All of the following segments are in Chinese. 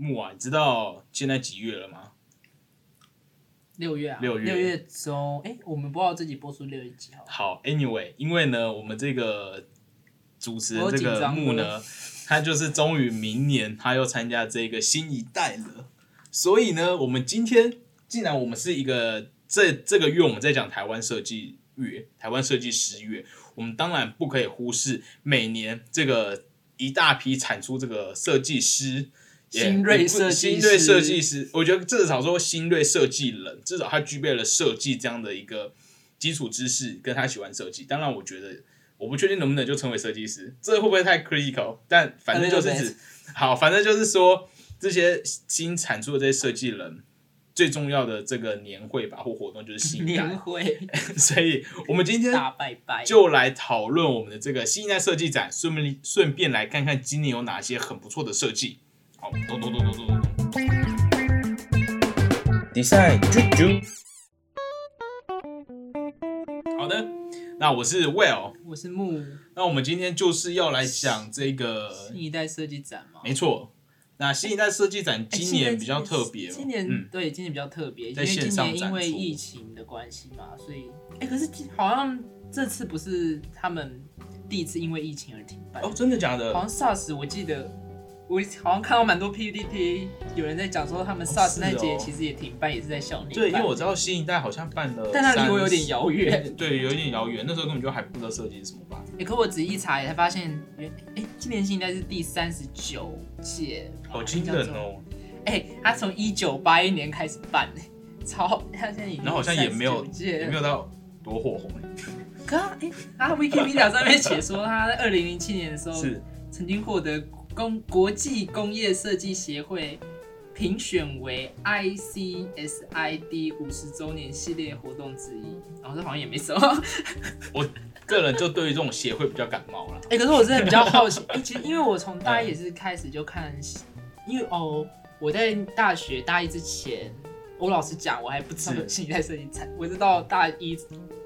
木啊，你知道现在几月了吗？六月啊，六月六月中，哎、我们不知道自己播出六月几号。好，Anyway，因为呢，我们这个主持人我这个木呢，他就是终于明年他要参加这个新一代了，所以呢，我们今天既然我们是一个这这个月我们在讲台湾设计月，台湾设计师月，我们当然不可以忽视每年这个一大批产出这个设计师。也新锐设计新锐设计师，我觉得至少说新锐设计人，至少他具备了设计这样的一个基础知识，跟他喜欢设计。当然，我觉得我不确定能不能就成为设计师，这会不会太 critical？但反正就是指好，反正就是说这些新产出的这些设计人，最重要的这个年会吧或活动就是新一年代，会所以我们今天大拜拜，就来讨论我们的这个新一代设计展，顺便顺便来看看今年有哪些很不错的设计。好，咚咚咚咚咚咚咚。Design 啾啾。好的，那我是 Well，我是木那我们今天就是要来讲这个，新一代设计展嘛。没错。那新一代设计展哎今年比较特别哦，今年、嗯，对今年比较特别，因在为今线上展年因为疫情的关系嘛，所以哎、可是好像这次不是他们第一次因为疫情而停办，哦，真的假的？好像 SARS 我记得我好像看到蛮多 PPT 有人在讲说他们 SARS 是那届哦其实也停办，也是在校内办。对，因为我知道新一代好像办了，但它离我有点遥远。对，有一点遥远，那时候根本就还不知道设计是什么吧。哎、可我仔细查也才发现，原哎、今年新一代是第三十九届，好惊人！哦！哎、他从一九八一年开始办、哎，超他现在已经然后好像也没有39届也没有到多火红哎，可他哎、他 Wikipedia 上面写说，他在二零零七年的时候 是曾经获得工国际工业设计协会评选为 ICSID 五十周年系列活动之一，然后这好像也没什么。我个人就对于这种协会比较感冒了。哎、可是我真的比较好奇，哎、其实因为我从大一也是开始就看，因为哦，我在大学大一之前，我老实讲，我还不知道是有新一代设计展，我是到大一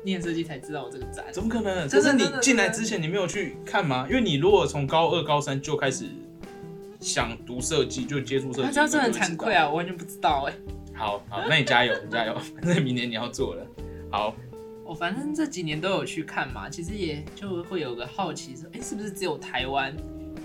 念设计才知道我这个展。怎么可能？就是你进来之前你没有去看吗？因为你如果从高二、高三就开始想读设计，就接触设计，那这样真的很惭愧。啊，我完全不知道哎、好好，那你加油，你加油，反正明年你要做了。好，我反正这几年都有去看嘛，其实也就会有个好奇说，哎、是不是只有台湾？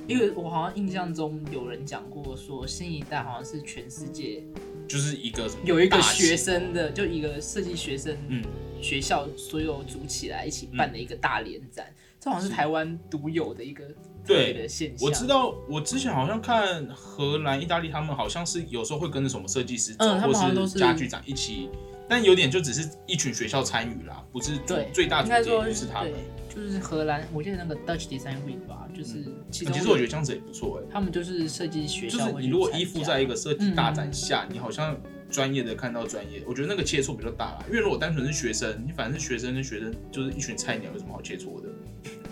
因为我好像印象中有人讲过说，新一代好像是全世界就是一个什么有一个学生的，就一个设计学生，嗯，学校所有组起来一起办的一个大联展，这好像是台湾独有的一个特别的现象。我知道，我之前好像看荷兰、意大利，他们好像是有时候会跟着什么设计师走，嗯或是家具展一起，但有点就只是一群学校参与啦，不是最最大主角就是他们。就是荷兰，我记得那个 Dutch Design Week 吧，就是其中、其实我觉得这样子也不错哎、他们就是设计学就是校会去参加，你如果依附在一个设计大嗯展下，你好像专业的看到专业，我觉得那个切磋比较大啦。因为如果单纯是学生，你反正是学生跟学生就是一群菜鸟，有什么好切磋的？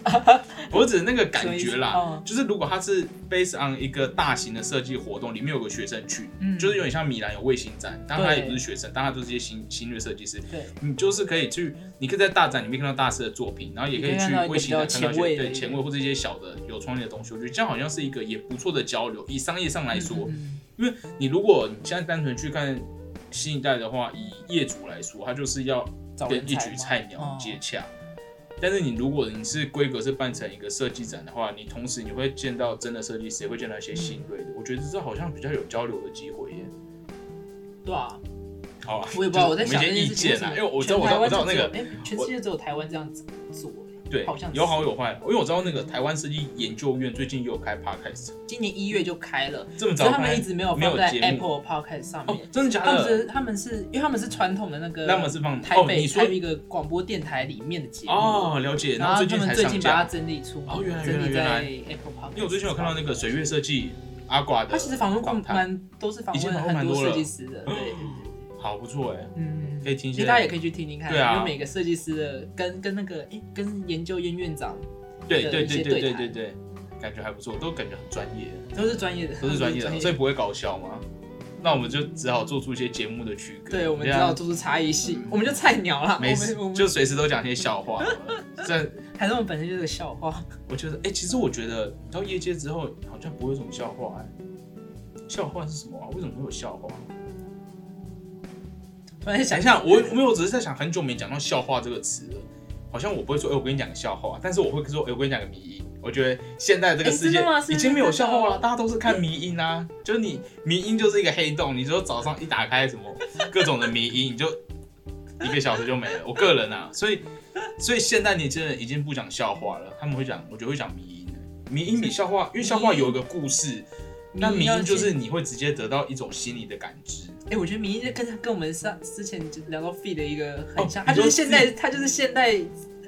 我指那个感觉啦思，就是如果它是 based on 一个大型的设计活动，里面有个学生去，嗯。就是有点像米兰有卫星展，当然他也不是学生，但他就是一些新新锐设计师，对。你就是可以去，你可以在大展里面看到大师的作品，然后也可以去卫星展看到一些对前卫或者一些小的有创意的东西，我觉得这样好像是一个也不错的交流。以商业上来说，嗯因为你如果你现在单纯去看新一代的话，以业主来说，他就是要跟一群菜鸟哦。接洽。但是你如果你是规格是办成一个设计展的话，你同时你会见到真的设计师，也会见到一些新锐的。我觉得这好像比较有交流的机会耶。对啊，好啊，我也不知道我在就是们一些意想这件事情见因为我知道我我知道那个哎，全世界只有台湾这样子做。哎对好像有好有坏，因为我知道那个台湾设计研究院最近也有开 podcast，今年一月就开了，这么早开他们一直没有放在 Apple Podcast 上哦面。，真的假他们的？是他们是因为他们是传统的那个，他们是放台北台北一个广播电台里面的节目。哦，了解，后最近然后他最近把它架。整理出，哦原来整理原来。在 Apple Podcast。因为我最近有看到那个水月设计阿寡的，他其实访问过蛮都是访问很多设计师的，对，好不错哎，嗯，可以听一下。其实大家也可以去听听看，对啊因为每个设计师的跟跟那个哎跟研究院院长对对对对对对对对，感觉还不错，都感觉很专业，都是专业的，都是专业的，所以。不会搞笑吗？那我们就只好做出一些节目的区隔。对，我们只好做出差异性，我们就菜鸟啦，没事们我，们就随时都讲一些笑话。这还是我们本身就是个笑话。我觉得，哎、其实我觉得到业界之后，好像不会有什么笑话、哎，笑话是什么啊？为什么会有笑话？突然想想一下，我没有，我只是在想，很久没讲到笑话这个词了。好像我不会说，哎、我跟你讲个笑话，但是我会说，哎、我跟你讲个谜音。我觉得现在这个世界已经没有笑话了，大家都是看迷音啊。就是你迷音就是一个黑洞，你说早上一打开什么各种的迷音，你就一个小时就没了。我个人啊，所以所以现在年轻人已经不讲笑话了，他们会讲，我觉得会讲迷音。迷音比笑话，因为笑话有一个故事，那迷音就是你会直接得到一种心理的感知。哎、我觉得迷就跟跟我们上之前聊到 feed 的一个很像，哦它就是现代，他就是现代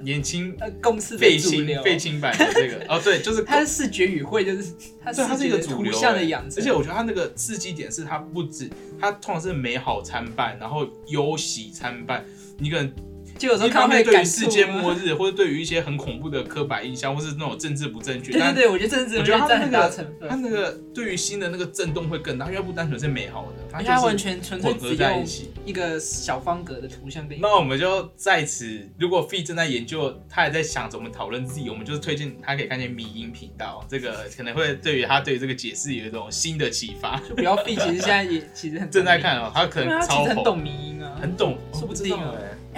年轻呃公司废青的主流，废青版的这个哦，对，就是 他是视觉语汇，就是他是他是一个主流欸像的养成，而且我觉得他那个刺激点是他不止，他通常是美好参半，然后忧喜参半。你可能就有时候一看到会方面对于感触世界啊末日，或者对于一些很恐怖的刻板印象，或是那种政治不正确，但对对对，我觉得政治我觉得它占很大那个成分它，那个对于新的那个震动会更大，因为它不单纯是美好的，它因为它完就是全纯粹混合只在一起。一个小方格的图像跟那我们就在此，如果 Fee 正在研究，他也在想怎么讨论自己，我们就是推荐他可以看见迷音频道，这个可能会对于他对于这个解释有一种新的启发。就不要 feed，其实现在也其实很 正在看哦，他可能其实很懂迷音啊，很懂，说不定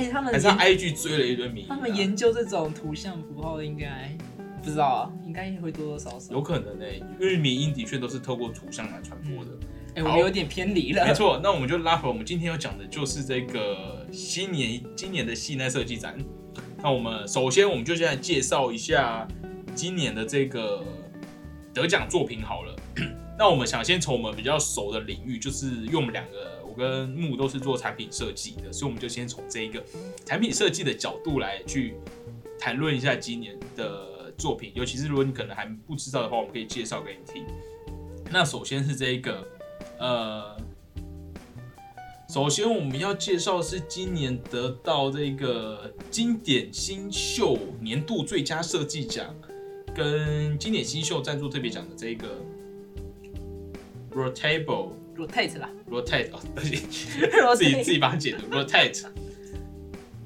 还是他 IG 追了一堆迷啊，他们研究这种图像符号，应该不知道啊，应该会多多少少。有可能呢，因为迷音的确都是透过图像来传播的。哎、我们有点偏离了。没，错，那我们就拉回我们今天要讲的就是这个新年今年的系内设计展。那我们首先我们就先来介绍一下今年的这个得奖作品好了。那我们想先从我们比较熟的领域，就是因为我们两个我跟木都是做产品设计的，所以我们就先从这一个产品设计的角度来去谈论一下今年的作品。尤其是如果你可能还不知道的话，我们可以介绍给你听。那首先是这一个，呃，首先我们要介绍是今年得到这个经典新秀年度最佳设计奖，跟经典新秀赞助特别奖的这个 Rotable rotate 啦 Rotate 哦，对不起，自己自。己把它解读 Rotate，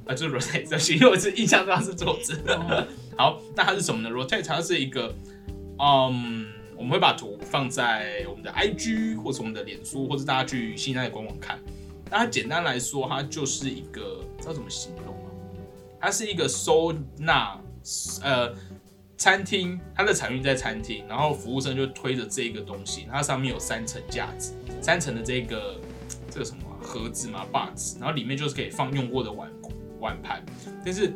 啊，就是 Rotate，对不起，因为我是印象中它是桌子。哦 好，那它是什么呢？Rotate 它是一个，嗯，我们会把图放在我们的 IG 或是我们的脸书，或者大家去新奈的官网看。那它简单来说，它就是一个，知道怎么形容吗？它是一个收纳，呃，餐厅，它的产品在餐厅，然后服务生就推着这个东西，它上面有三层架子，三层的这个这个什么、盒子嘛把子然后里面就是可以放用过的碗碗盘，但是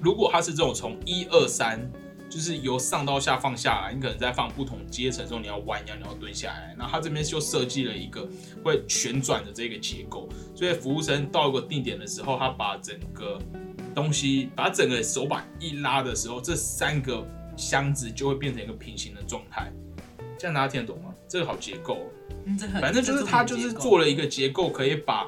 如果它是这种从一二三，就是由上到下放下来，你可能在放不同阶层的时候，你要弯腰，你要蹲下来。然后它这边就设计了一个会旋转的这个结构，所以服务生到一个定点的时候，他把整个东西，把整个手把一拉的时候，这三个箱子就会变成一个平行的状态。这样大家听得懂吗？这个好结构哦、嗯，这很反正就是它就是做了一个结构，可以把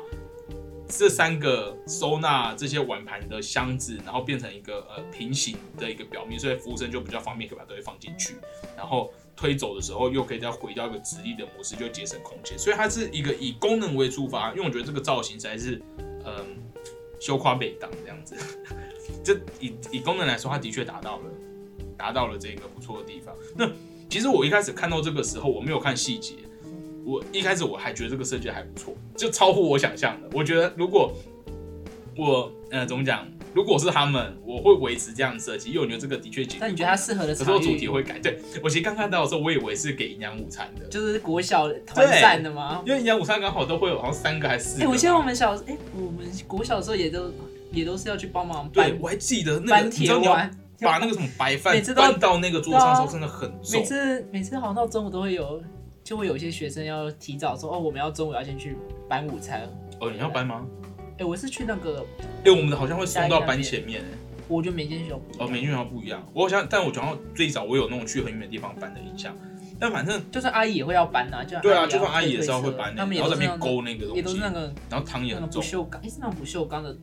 这三个收纳这些碗盘的箱子，然后变成一个呃平行的一个表面，所以服务生就比较方便可以把东西放进去，然后推走的时候又可以再回到一个直立的模式，就节省空间。所以它是一个以功能为出发，因为我觉得这个造型实在是嗯羞夸北当这样子。这以以功能来说，它的确达到了达到了这个不错的地方。那其实我一开始看到这个时候，我没有看细节，我一开始我还觉得这个设计还不错，就超乎我想象的。我觉得如果我呃怎么讲，如果是他们，我会维持这样的设计，因为我觉得这个的确。但你觉得它适合的可是我场域主题会改。对我其实刚看到的时候，我以为是给营养午餐的，就是国小团散的吗？因为营养午餐刚好都会有好像三个还是四哎、个。我记得我们小哎、我们国小的时候也都也都是要去帮忙对搬，我还记得那个，你知道你要铁碗，把那个什么白饭 搬到那个桌上的时候，真的很每。次每次好像到中午都会有，就会有一些学生要提早说哦，我们要中午要先去搬午餐。哦，你要搬吗？哎、我是去那个，哎，我们的好像会送到班前面。哎我觉得每间学校哦，样每间学校不一样。我好像，但我讲到最早，我有那种去很远的地方搬的印象。但反正就算阿姨也会要搬呐、就对啊，就算阿姨也推是要会搬然后在那都是勾那个东西，也都是那个然后汤也很重。不锈钢，哎、是那种不锈钢的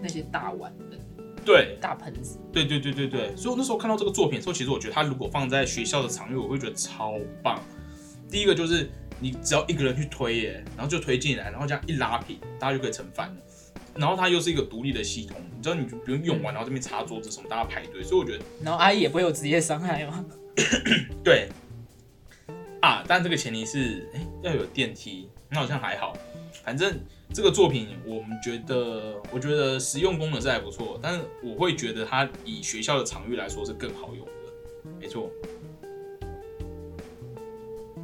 那些大碗的对大盆子，对对对对对，所以我那时候看到这个作品的时候，其实我觉得它如果放在学校的场域，我会觉得超棒。第一个就是你只要一个人去推耶，然后就推进来，然后这样一拉平，大家就可以盛饭了。然后它又是一个独立的系统，你知道你就不用用完，然后这边擦桌子什么，大家排队，所以我觉得然后阿姨也不会有职业伤害吗？对，啊，但这个前提是，哎、要有电梯，那好像还好。反正这个作品，我们觉得，我觉得实用功能是还不错，但是我会觉得它以学校的场域来说是更好用的。没错，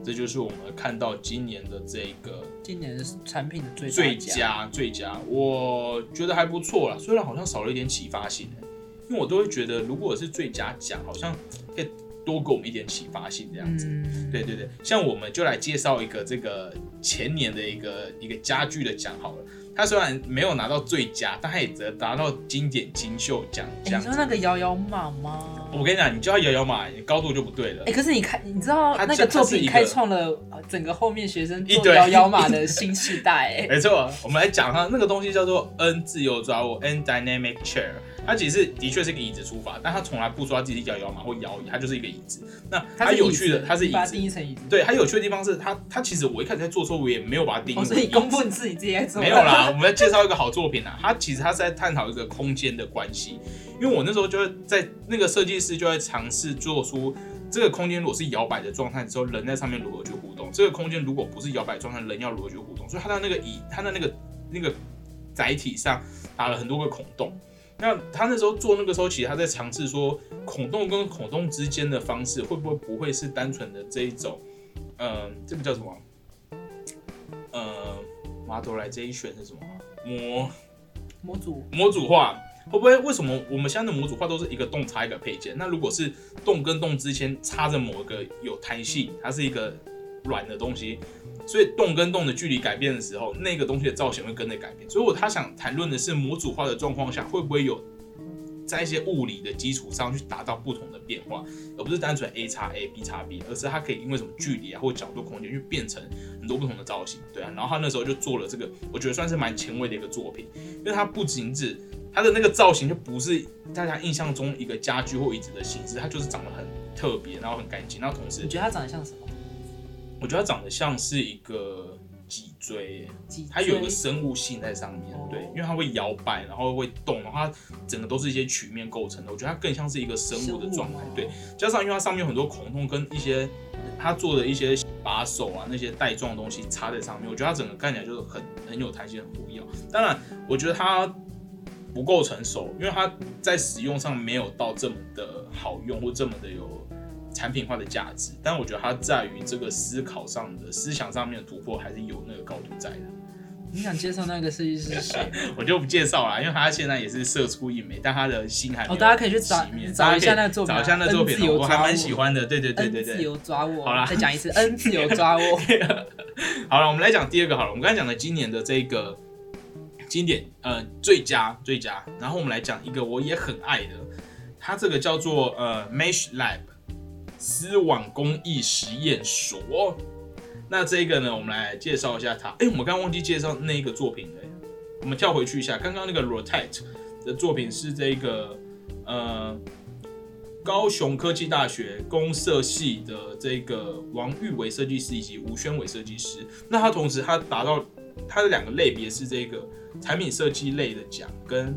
这就是我们看到今年的这个今年的产品的最大最佳最佳，我觉得还不错啦。虽然好像少了一点启发性、欸，因为我都会觉得，如果是最佳奖，好像可以多给我们一点启发性这样子。嗯，对对对，像我们就来介绍一个这个前年的一个一个家具的奖好了。它虽然没有拿到最佳，但它也得达到经典金秀奖你说那个摇摇马吗？我跟你讲，你就要摇摇马，你高度就不对了哎、。可是你看，你知道那个作品开创了呃整个后面学生做摇摇马的新时代、欸，没错，我们来讲哈那个东西叫做 N 自由抓握 N Dynamic Chair。它其实的确是一个椅子出发，但它从来不说它自己是摇摇马或摇椅，它就是一个椅子。那它有趣的，子它是椅你把它子。定义成椅子，对，它有趣的地方是它，它其实我一开始在做的时候，我也没有把它定义哦，为椅子。所以公布你自己自己在做，没有啦，我们要介绍一个好作品啊。它其实它是在探讨一个空间的关系，因为我那时候就会在那个设计师就在尝试做出这个空间如果是摇摆的状态之后，人在上面如何去互动；这个空间如果不是摇摆状态，人要如何去互动。所以它的那个椅，它的那个那个载体上打了很多个孔洞。那他那时候做那个时候，其实他在尝试说孔洞跟孔洞之间的方式会不会不会是单纯的这一种，嗯、这个叫什么？呃，modelization 是什么？模模组模组化会不会？为什么我们现在的模组化都是一个洞插一个配件？那如果是洞跟洞之间插着某一个有弹性，它是一个软的东西，所以洞跟洞的距离改变的时候，那个东西的造型会跟着改变。所以我他想谈论的是模组化的状况下，会不会有在一些物理的基础上去达到不同的变化，而不是单纯 A 叉 A B 叉 B，而是它可以因为什么距离啊或角度、空间去变成很多不同的造型，对啊。然后他那时候就做了这个，我觉得算是蛮前卫的一个作品，因为它不仅只它的那个造型就不是大家印象中一个家具或椅子的形式，它就是长得很特别，然后很干净，然后同时你觉得它长得像什么？我觉得它长得像是一个脊椎它有一个生物性在上面哦，对，因为它会摇摆，然后会动，然后它整个都是一些曲面构成的，我觉得它更像是一个生物的状态对，加上因为它上面有很多孔洞跟一些它做的一些把手啊那些带状的东西插在上面，我觉得它整个看起来就是很很有弹性，很不一样。当然，我觉得它不够成熟，因为它在使用上没有到这么的好用或这么的有产品化的价值，但我觉得它在于这个思考上的思想上面的突破还是有那个高度在的。你想介绍那个设计师是谁？我就不介绍了，因为他现在也是社出一枚，但他的心还哦，大家可以去找找一下那个作品啊，找一下那个作品我还蛮喜欢的。对对对对对自对。由抓握，好啦再讲一次 N 自由抓握。好了，我们来讲第二个好了。我们刚才讲的今年的这个经典呃最佳最佳，然后我们来讲一个我也很爱的，它这个叫做呃 Mesh Lab 丝网工艺实验所。那这个呢，我们来介绍一下它。哎，我们刚刚忘记介绍那一个作品了。我们跳回去一下，刚刚那个 Rotate 的作品是这个呃高雄科技大学公社系的这个王玉伟设计师以及吴宣伟设计师。那他同时他达到他的两个类别是这个产品设计类的奖跟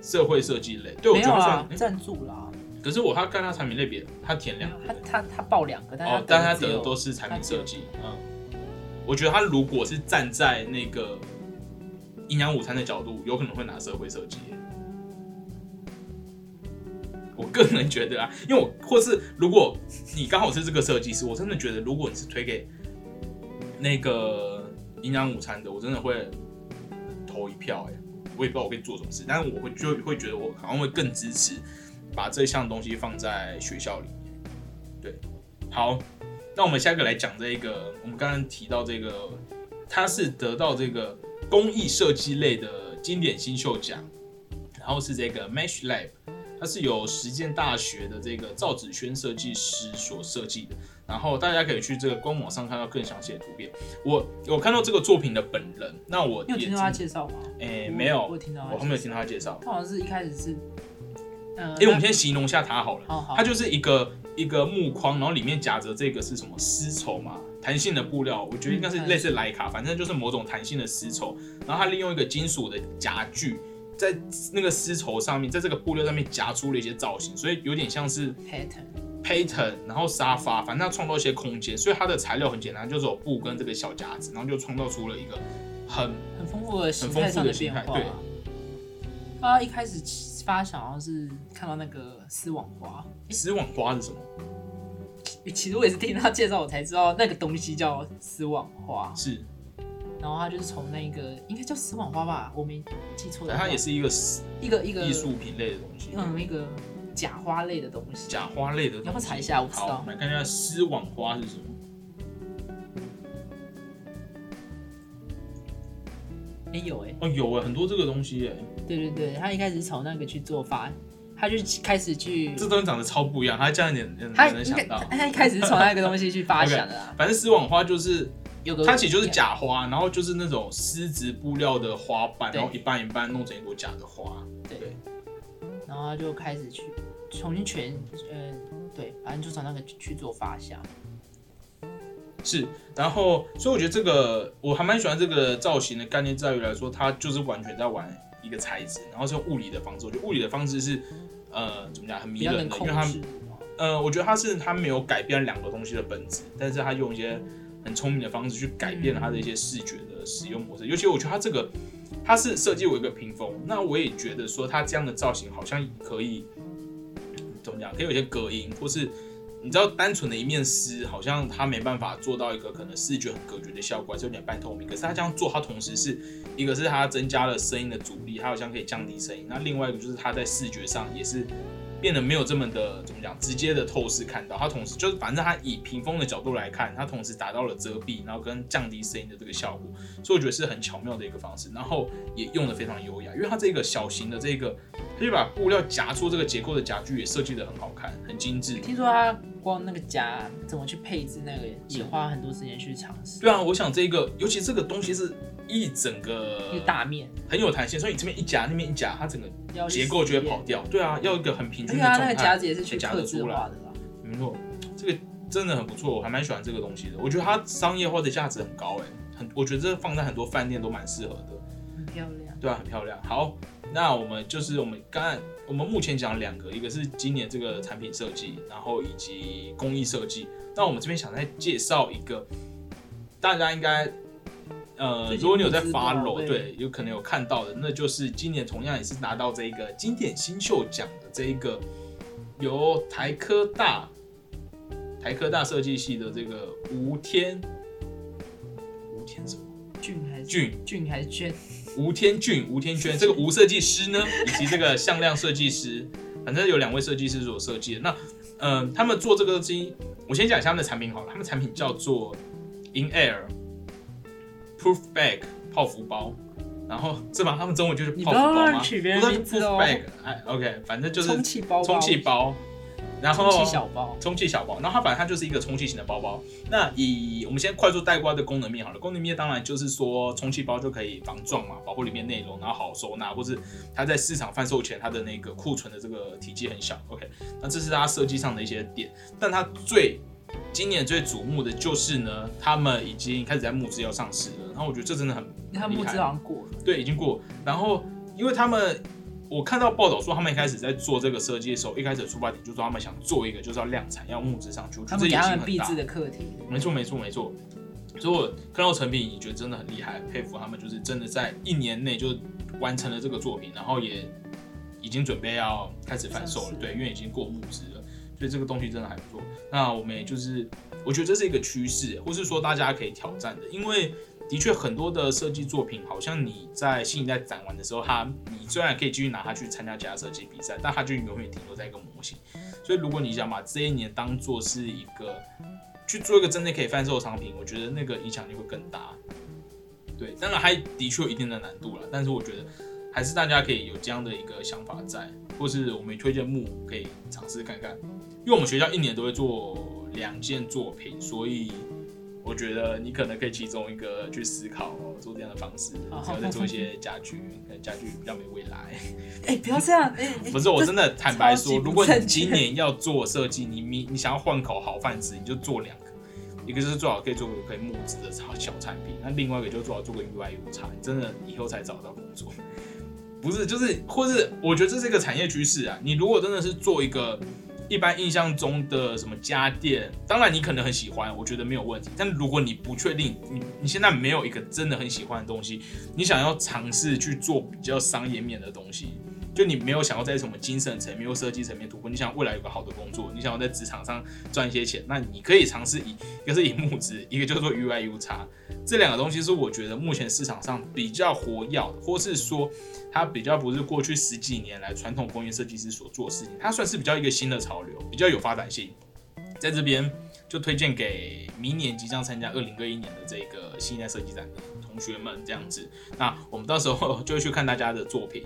社会设计类。对我觉得算诶赞助啦。可是我他看他产品类别，他填两他个。他他报两个，但哦，但他得的都是产品设计。嗯，我觉得他如果是站在那个营养午餐的角度，有可能会拿社会设计。我个人觉得啊，因为我或是如果你刚好是这个设计师，我真的觉得如果你是推给那个营养午餐的，我真的会投一票、哎，我也不知道我可以做什么事，但是我会就会觉得我好像会更支持把这项东西放在学校里面。对，好，那我们下一个来讲这个，我们刚刚提到这个，它是得到这个工艺设计类的经典新秀奖，然后是这个 Mesh Lab，它是由实践大学的这个赵子轩设计师所设计的，然后大家可以去这个官网上看到更详细的图片。我有看到这个作品的本人，那我你有听到他介绍吗？诶、我没有，我听到我还没有听到他介绍。他好像是一开始是，呃，因为我们先形容一下它好了。它就是一个一个木框，然后里面夹着这个是什么丝绸嘛，弹性的布料，我觉得应该是类似莱卡，反正就是某种弹性的丝绸。然后它利用一个金属的夹具，在那个丝绸上面，在这个布料上面夹出了一些造型，所以有点像是 pattern pattern，然后沙发，反正它创造一些空间，所以它的材料很简单，就是有布跟这个小夹子，然后就创造出了一个很很丰富的形很丰富的形态对啊。他一开始发想好像是看到那个丝网花，丝网花是什么？其实我也是听他介绍我才知道那个东西叫丝网花，是，然后他就是从那个应该叫丝网花吧，我没记错它也是一个一个一个艺术品类的东西，嗯一个假花类的东西。假花类的东西。要不要查一下我不知道，来看一下丝网花是什么。哎、有哎、哦，有哎，很多这个东西哎，对对对，他一开始从那个去做发，他就开始去，这东西长得超不一样，他这样一点人他应该能想到。他一开始是从那个东西去发想的啊，反正丝网花就是 有个它其实就是假花，然后就是那种丝质布料的花瓣，对然后一半一半弄成一朵假的花。对，然后他就开始去重新全，嗯、对，反正就从那个去做发想。是，然后所以我觉得这个我还蛮喜欢这个造型的概念，在于来说，它就是完全在玩一个材质，然后是用物理的方式。我觉得物理的方式是呃怎么讲很迷人的，因为它。呃，我觉得它是它没有改变两个东西的本质，但是它用一些很聪明的方式去改变了它的一些视觉的使用模式。尤其我觉得它这个它是设计为一个屏风，那我也觉得说它这样的造型好像可以怎么讲，可以有一些隔音，或是你知道单纯的一面丝，好像它没办法做到一个可能视觉很隔绝的效果，还是有点半透明。可是它这样做，它同时是一个是它增加了声音的阻力，它好像可以降低声音。那另外一个就是它在视觉上也是变得没有这么的怎么讲直接的透视看到，它同时就是反正它以屏风的角度来看，它同时达到了遮蔽，然后跟降低声音的这个效果，所以我觉得是很巧妙的一个方式，然后也用的非常优雅，因为它这个小型的这个，它就把布料夹出这个结构的夹具也设计的很好看，很精致。听说它光那个夹怎么去配置那个，也花很多时间去尝试。对啊，我想这个，尤其这个东西是一整个大面，很有弹性，所以你这边一夹，那边一夹，它整个要结构就会跑掉。对啊，要一个很平均的重量。那个夹子也是去夹得出来化的啦。没错，这个真的很不错，我还蛮喜欢这个东西的。我觉得它商业化的价值很高哎，很，我觉得这放在很多饭店都蛮适合的。很漂亮。对啊，很漂亮。好，那我们就是我们刚才我们目前讲两个，一个是今年这个产品设计，然后以及工艺设计。那我们这边想再介绍一个，大家应该呃，如果你有在不知道 follow，对对，有可能有看到的，那就是今年同样也是拿到这一个经典新秀奖的这一个由台科大台科大设计系的这个吴天吴天什么俊还是俊俊还是娟？吴天俊、吴天娟，这个吴设计师呢，以及这个向量设计师，反正有两位设计师所设计的。那，嗯、他们做这个机，我先讲一下他们的产品好了。他们产品叫做 In Air Proof Bag 泡芙包，然后是吧？他们中文就是泡芙包吗？乱取别人不是名字 Proof 哦 Bag，哎，OK，反正就是充气包包充气包，然后充气小包。充气小包，然后它反正它就是一个充气型的包包。那以我们先快速带过它的功能面好了，功能面当然就是说充气包就可以防撞嘛，保护里面内容，然后好收纳，或是它在市场贩售前它的那个库存的这个体积很小。OK，那这是它设计上的一些点，但它最今年最瞩目的就是呢，他们已经开始在募资要上市了，然后我觉得这真的很他募资好像过了，对，已经过。然后，因为他们，我看到报道说，他们一开始在做这个设计的时候，一开始的出发点就是说他们想做一个就是要量产，要募资上去。他们给得这野心很大他们必制。的课题。没错，没错，没错。所以我看到成品，也觉得真的很厉害，佩服他们，就是真的在一年内就完成了这个作品，然后也已经准备要开始贩售了对，因为已经过募资了，所以这个东西真的还不错。那我们也就是，我觉得这是一个趋势，或是说大家可以挑战的，因为的确很多的设计作品，好像你在新一代展完的时候，它你虽然可以继续拿它去参加其他设计比赛，但它就永远停留在一个模型。所以如果你想把这一年当做是一个去做一个真的可以贩售的商品，我觉得那个影响力会更大。对，当然还的确有一定的难度了，但是我觉得还是大家可以有这样的一个想法在，或是我们推荐木可以尝试看看，因为我们学校一年都会做两件作品，所以我觉得你可能可以其中一个去思考哦，做这样的方式，然后再做一些家具，可能家具比较没未来。哎，不要这样，不是，我真的坦白说，如果你今年要做设计，你你你想要换口好饭吃，你就做两个，一个就是最好可以做个可以募资的小小产品，那另外一个就最好做个 UI U 叉，你真的以后才找到工作。不是，就是或是我觉得这是一个产业趋势啊。你如果真的是做一个一般印象中的什么家电，当然你可能很喜欢，我觉得没有问题。但如果你不确定，你你现在没有一个真的很喜欢的东西，你想要尝试去做比较商业面的东西。就你没有想要在什么精神层面或设计层面突破，你想未来有个好的工作，你想要在职场上赚一些钱，那你可以尝试以一个是以木资，一个叫做 UI U 叉这两个东西是我觉得目前市场上比较活跃，或是说它比较不是过去十几年来传统工业设计师所做的事情，它算是比较一个新的潮流，比较有发展性，在这边就推荐给明年即将参加二零二一年的这个新一代设计展的同学们这样子，那我们到时候就会去看大家的作品。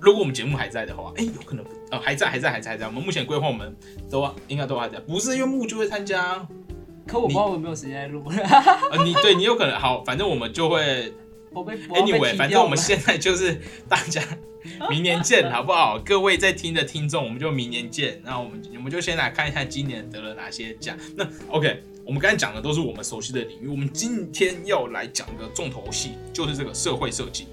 如果我们节目还在的话，哎，有可能呃还在还在还在还在。我们目前规划我们都应该都还在，不是因为木就会参加，可我不知道我没有时间录。呃，你对你有可能好，反正我们就会。我被 Anyway，反正我们现在就是大家 明年见，好不好？各位在听的听众，我们就明年见。那我们我们就先来看一下今年得了哪些奖。那 OK，我们刚才讲的都是我们熟悉的领域，我们今天要来讲的重头戏，就是这个社会设计。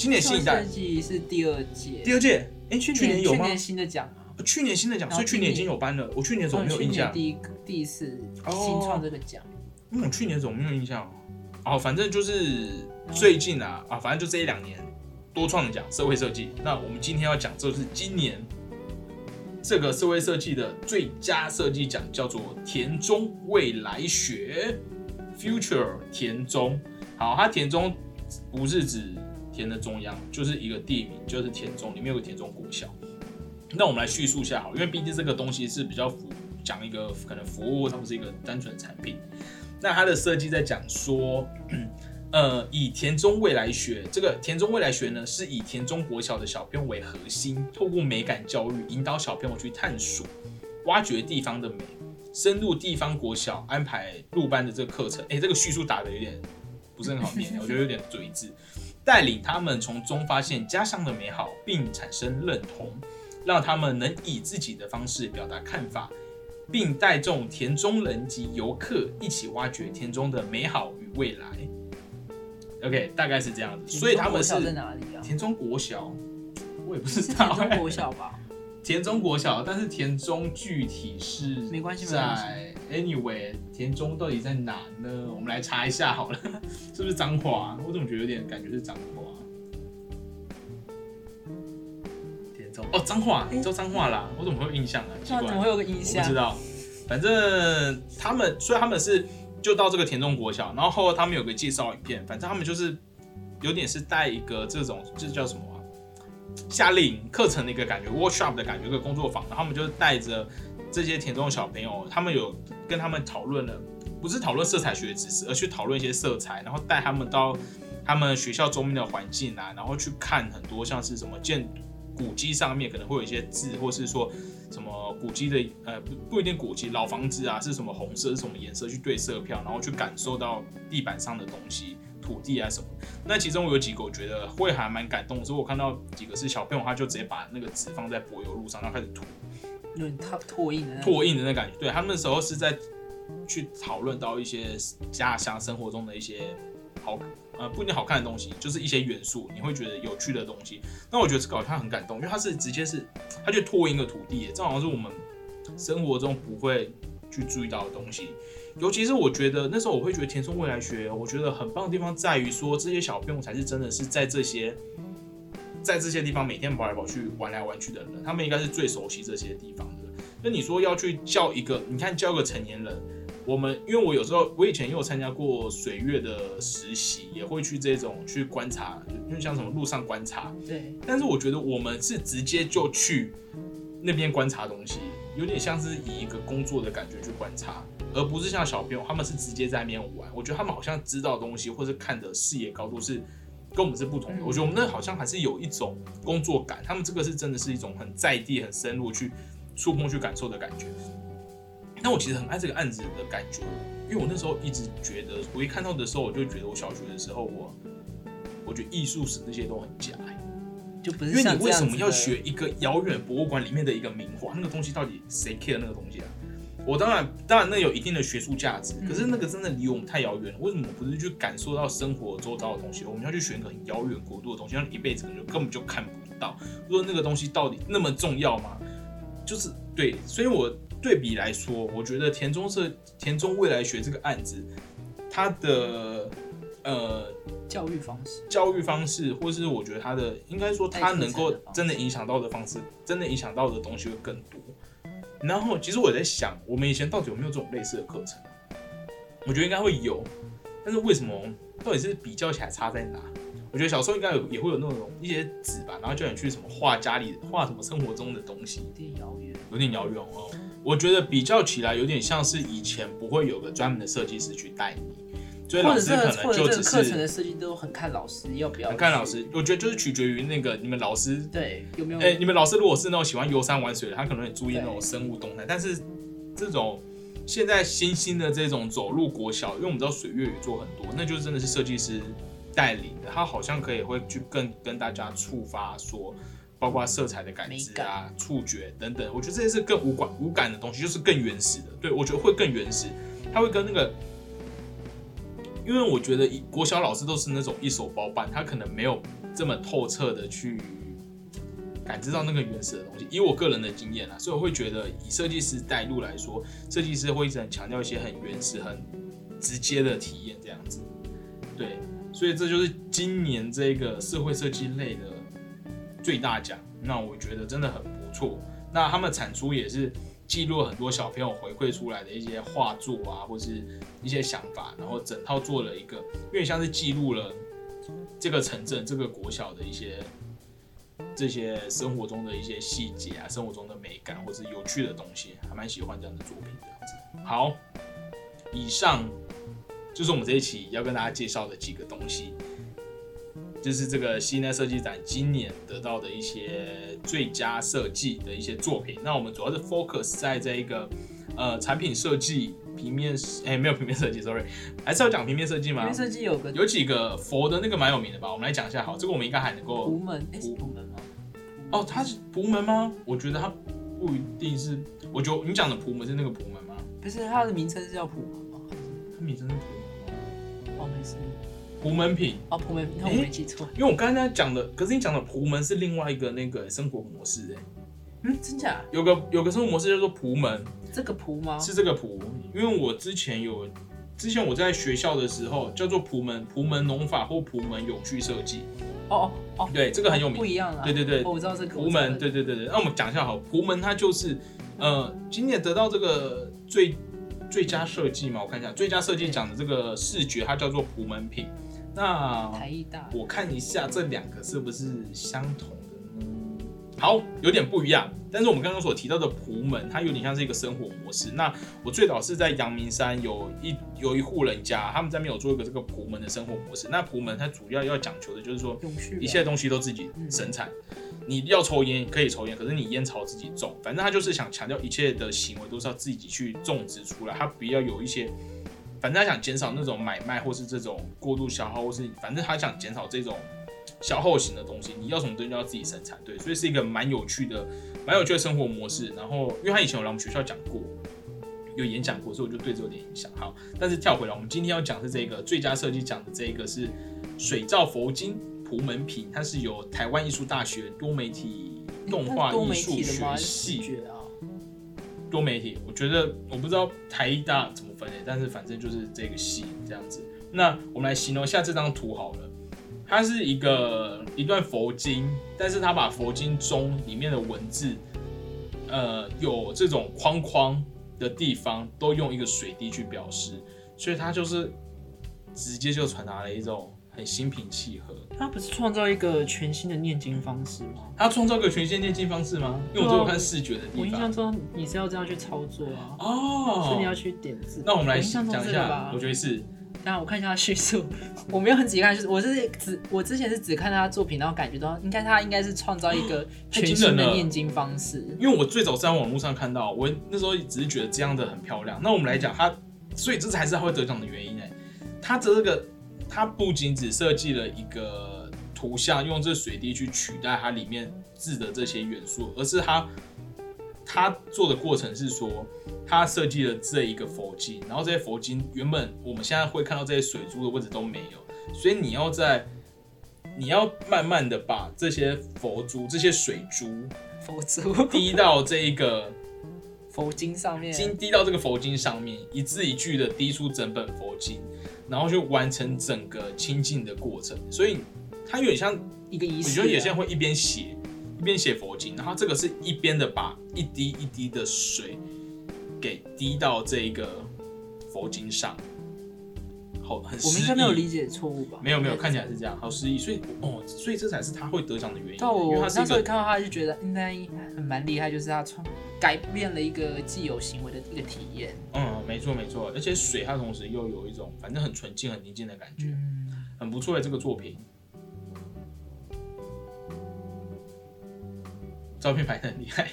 今年新一代设计是第二届，第二届，哎，去年有吗？去年新的奖去年新的奖，所以去年已经有颁了。我去年怎么没有印象？第一第一次新创这个奖，嗯，我去年怎么没有印象？哦，反正就是最近啊啊，反正就这一两年多创奖社会设计。那我们今天要讲就是今年这个社会设计的最佳设计奖，叫做田中未来学 （Future 田中）。好，它田中不是指。田的中央就是一个地名，就是田中，里面有个田中国小。那我们来叙述一下好，因为毕竟这个东西是比较服讲一个可能服务，它不是一个单纯的产品。那它的设计在讲说，呃，以田中未来学这个田中未来学呢，是以田中国小的小朋友为核心，透过美感教育引导小朋友去探索、挖掘地方的美，深入地方国小安排入班的这个课程。哎，这个叙述打的有点不是很好念，我觉得有点嘴字。带领他们从中发现家乡的美好，并产生认同，让他们能以自己的方式表达看法，并带动田中人及游客一起挖掘田中的美好与未来。OK，大概是这样子。所以他们是在哪里啊？田中国小，我也不知道。田中国小吧？田中国小，但是田中具体是没关系，在 Anyway，田中到底在哪呢？我们来查一下好了，是不是脏话？我怎么觉得有点感觉是脏话？田中哦，脏话，叫脏话啦！我怎么会有印象啊？奇怪，怎么会有个印象？不知道，反正他们，所以他们是就到这个田中国小，然后后他们有个介绍影片，反正他们就是有点是带一个这种，这叫什么？夏令营课程的一个感觉，workshop 的感觉，一个工作坊，然后他们就带着这些田中小朋友，他们有跟他们讨论了，不是讨论色彩学知识，而去讨论一些色彩，然后带他们到他们学校周边的环境啊，然后去看很多像是什么建古迹上面可能会有一些字，或是说什么古迹的呃不不一定古迹老房子啊是什么红色是什么颜色去对色票，然后去感受到地板上的东西。土地啊什么，那其中我有几个我觉得会还蛮感动，所以我看到几个是小朋友，他就直接把那个纸放在柏油路上，然后开始涂，因为他拓印的拓印的那感觉，对他们那时候是在去讨论到一些家乡生活中的一些好呃不一定好看的东西，就是一些元素，你会觉得有趣的东西。那我觉得这个好像很感动，因为他是直接是他就拓印个土地，这好像是我们生活中不会去注意到的东西。尤其是我觉得那时候我会觉得田中未来学，我觉得很棒的地方在于说这些小朋友才是真的是在这些在这些地方每天跑来跑去玩来玩去的人，他们应该是最熟悉这些地方的。那你说要去教一个，你看教个成年人，我们因为我有时候我以前也有参加过水月的实习，也会去这种去观察，因为像什么路上观察，对。但是我觉得我们是直接就去那边观察东西，有点像是以一个工作的感觉去观察。而不是像小朋友，他们是直接在那边玩。我觉得他们好像知道东西，或是看的视野高度是跟我们是不同的。我觉得我们那好像还是有一种工作感，他们这个是真的是一种很在地、很深入去触碰、去感受的感觉。那我其实很爱这个案子的感觉，因为我那时候一直觉得，我一看到的时候，我就觉得我小学的时候，我我觉得艺术史那些都很假，就不是因为你为什么要学一个遥远博物馆里面的一个名画？那个东西到底谁 care 那个东西啊？我当然，当然那有一定的学术价值，可是那个真的离我们太遥远了。为什么不是去感受到生活周遭的东西？我们要去选一个很遥远国度的东西，让你一辈子可能根本就看不到。说那个东西到底那么重要吗？就是对，所以我对比来说，我觉得田中社田中未来学这个案子，他的呃教育方式，教育方式，或是我觉得他的应该说他能够真的影响到的方式，真的影响到的东西会更多。然后其实我在想，我们以前到底有没有这种类似的课程？我觉得应该会有，但是为什么到底是比较起来差在哪？我觉得小时候应该有也会有那种一些纸吧，然后叫你去什么画家里画什么生活中的东西，有点遥远。有点遥远哦。我觉得比较起来有点像是以前不会有个专门的设计师去带你，所以老师可能就只这个课程的设计都很看老师要不要很看老师，我觉得就是取决于那个你们老师对有没有哎、你们老师如果是那种喜欢游山玩水的，他可能也注意那种生物动态。但是这种现在新兴的这种走入国小，因为我们知道水月语做很多，那就是真的是设计师带领的，他好像可以会去更跟大家触发说，包括色彩的感知啊、触觉等等。我觉得这些是更无感无感的东西，就是更原始的。对我觉得会更原始，他会跟那个。因为我觉得国小老师都是那种一手包办，他可能没有这么透彻的去感知到那个原始的东西。以我个人的经验啊，所以我会觉得以设计师带路来说，设计师会一直很强调一些很原始、很直接的体验这样子。对，所以这就是今年这个社会设计类的最大奖。那我觉得真的很不错。那他们产出也是记录很多小朋友回馈出来的一些画作啊，或是一些想法，然后整套做了一个，有点像是记录了这个城镇、这个国小的一些这些生活中的一些细节啊，生活中的美感或是有趣的东西，还蛮喜欢这样的作品这样子。好，以上就是我们这一期要跟大家介绍的几个东西。就是这个西奈设计展今年得到的一些最佳设计的一些作品。那我们主要是 focus 在这一个呃产品设计、平面哎、没有平面设计，sorry，还是要讲平面设计吗平面？设计有个有几个佛的那个蛮有名的吧，我们来讲一下好，这个我们应该还能够图门，哎、是图门吗？哦，它是仆门吗？我觉得它不一定是，我觉得你讲的仆门是那个仆门吗？不是，它的名称是叫普门吗？它名称是仆门吗？哦，没事。仆门品，哦，普门，那我没记错。因为我刚才讲的，可是你讲的仆门是另外一个那个生活模式哎、嗯，真假？有个有个生活模式叫做仆门，这个普吗？是这个仆，因为我之前有，之前我在学校的时候叫做仆门仆门农法或仆门有趣设计，哦哦哦，对，这个很有名不。一样啊。对对对哦，我知道这个。仆门，对对对对，那我们讲一下好，仆门它就是，呃，今年得到这个最最佳设计嘛，我看一下，最佳设计奖的这个视觉它叫做仆门品。那台艺大。我看一下这两个是不是相同的呢？好，有点不一样。但是我们刚刚所提到的仆门，它有点像是一个生活模式。那我最早是在阳明山有一有一户人家，他们在那边有做一个这个仆门的生活模式。那仆门它主要要讲求的就是说，一切东西都自己生产。你要抽烟可以抽烟，可是你烟草自己种，反正他就是想强调一切的行为都是要自己去种植出来，他不要有一些，反正他想减少那种买卖或是这种过度消耗，或是反正他想减少这种消耗型的东西。你要什么东西都要自己生产，对，所以是一个蛮有趣的、蛮有趣的生活模式。然后，因为他以前有来我们学校讲过，有演讲过，所以我就对这有点影响。好，但是跳回来，我们今天要讲的是这个最佳设计奖的这一个是水造佛经仆门品，它是由台湾艺术大学多媒体动画艺术学系？多媒体，我觉得我不知道台艺大怎么分类，但是反正就是这个系这样子。那我们来形容一下这张图好了，它是一个一段佛经，但是它把佛经中里面的文字，呃，有这种框框的地方都用一个水滴去表示，所以它就是直接就传达了一种很心平气和。他不是创造一个全新的念经方式吗？他创造个全新念经方式吗？因为我只有看视觉的地方我印象中你是要这样去操作啊，哦，所以你要去点字。那我们来讲一下吧，我觉得是等下我看一下叙述，我没有很仔细看，就是我是只我之前是只看他的作品，然后感觉到应该他应该是创造一个 全新的念经方式。因为我最早在网络上看到，我那时候只是觉得这样的很漂亮。那我们来讲他，所以这才是他会得奖的原因哎。他的这个，它不仅只设计了一个图像，用这水滴去取代它里面字的这些元素，而是它它做的过程是说，它设计了这一个佛经，然后这些佛经原本我们现在会看到这些水珠的位置都没有，所以你要在你要慢慢的把这些佛珠、这些水珠佛珠滴到这一个佛经上面，金滴到这个佛经上面，一字一句的滴出整本佛经，然后就完成整个清净的过程。所以它有点像，一个仪式。我觉得有些人会一边写一边写佛经，然后这个是一边的把一滴一滴的水给滴到这一个佛经上，好很我们应诗该没有。理解错误吧？没有没有，看起来是这样，好失意。所以哦，所以这才是他会得奖的原因，但我因为他那时候是一个看到他就觉得应该很蛮厉害，就是他创改变了一个既有行为的一个体验。嗯，没错没错，而且水它同时又有一种反正很纯净、很宁静的感觉，嗯，很不错的这个作品。照片拍的很厉害，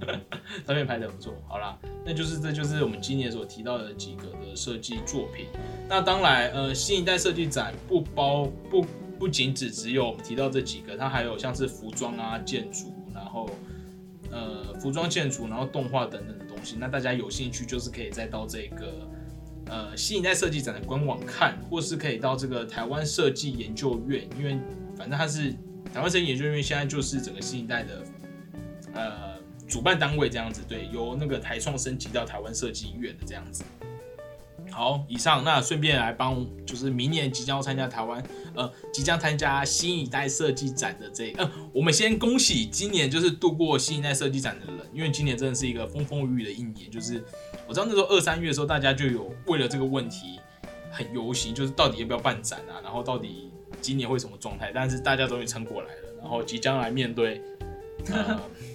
照片拍的不错。好啦，那就是这就是我们今年所提到的几个的设计作品。那当然，呃，新一代设计展不包不不仅只只有我们提到这几个，它还有像是服装啊、建筑，然后呃服装、建筑，然后动画等等的东西。那大家有兴趣，就是可以再到这个呃新一代设计展的官网看，或是可以到这个台湾设计研究院，因为反正它是台湾设计研究院，现在就是整个新一代的呃主办单位这样子，对，由那个台创升级到台湾设计院的这样子。好，以上那顺便来帮，就是明年即将要参加台湾呃即将参加新一代设计展的这呃，我们先恭喜今年就是度过新一代设计展的人，因为今年真的是一个风风雨雨的一年，就是我知道那时候二三月的时候，大家就有为了这个问题很游行，就是到底要不要办展啊，然后到底今年会什么状态，但是大家终于撑过来了，然后即将来面对呃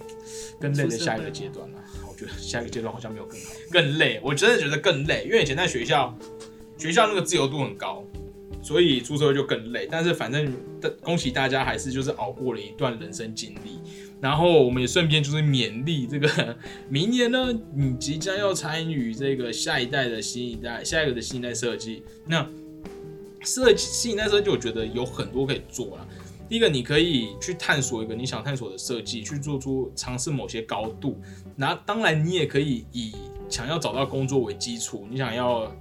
更累的下一个阶段了。我觉得下一个阶段好像没有更好，更累，我真的觉得更累，因为以前在学校，学校那个自由度很高，所以出社会就更累。但是反正恭喜大家，还是就是熬过了一段人生经历。然后我们也顺便就是勉励这个明年呢，你即将要参与这个下一代的新一代，下一个的新一代设计。那设计新一代设计，我觉得有很多可以做啦。第一个，你可以去探索一个你想探索的设计，去做出尝试某些高度。那当然，你也可以以想要找到工作为基础，你想要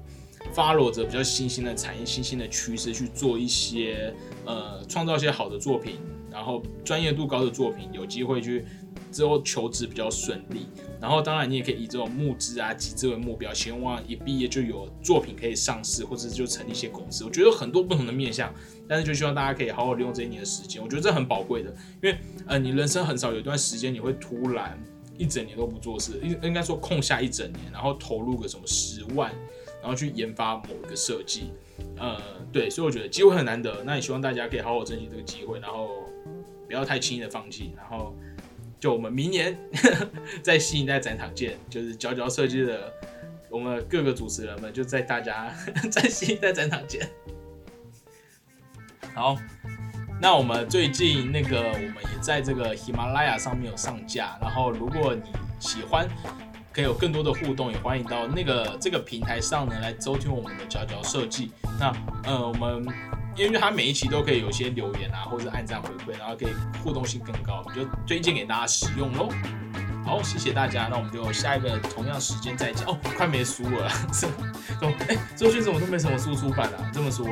follow 着比较新兴的产业、新兴的趋势去做一些呃创造一些好的作品，然后专业度高的作品，有机会去之后求职比较顺利。然后当然你也可以以这种募资啊、集资为目标，希望一毕业就有作品可以上市，或者就成立一些公司。我觉得有很多不同的面向，但是就希望大家可以好好利用这一年的时间，我觉得这很宝贵的，因为呃你人生很少有一段时间你会突然一整年都不做事，应应该说空下一整年，然后投入个什么十万，然后去研发某一个设计，呃，对，所以我觉得机会很难得，那也希望大家可以好好珍惜这个机会，然后不要太轻易的放弃，然后就我们明年 在新一代展场见，就是佼佼设计的我们各个主持人们就在大家 在新一代展场见。好，那我们最近那个我们也在这个喜马拉雅上面有上架，然后如果你喜欢，可以有更多的互动，也欢迎到那个这个平台上呢来收听我们的佼佼设计。那呃，我们因为它每一期都可以有一些留言啊，或者按赞回馈，然后可以互动性更高，我们就推荐给大家使用喽。好，谢谢大家，那我们就下一个同样时间再见。哦，快没书了，怎么怎么哎，周迅怎么都没什么书出版啊？这么说，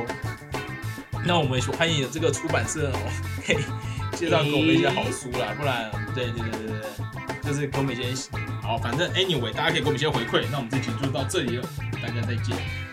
那我们欢迎这个出版社哦，嘿介绍给我们一些好书啦，不然对对对对对，就是给我们一些好，反正 anyway，大家可以给我们一些回馈。那我们这期就到这里了，大家再见。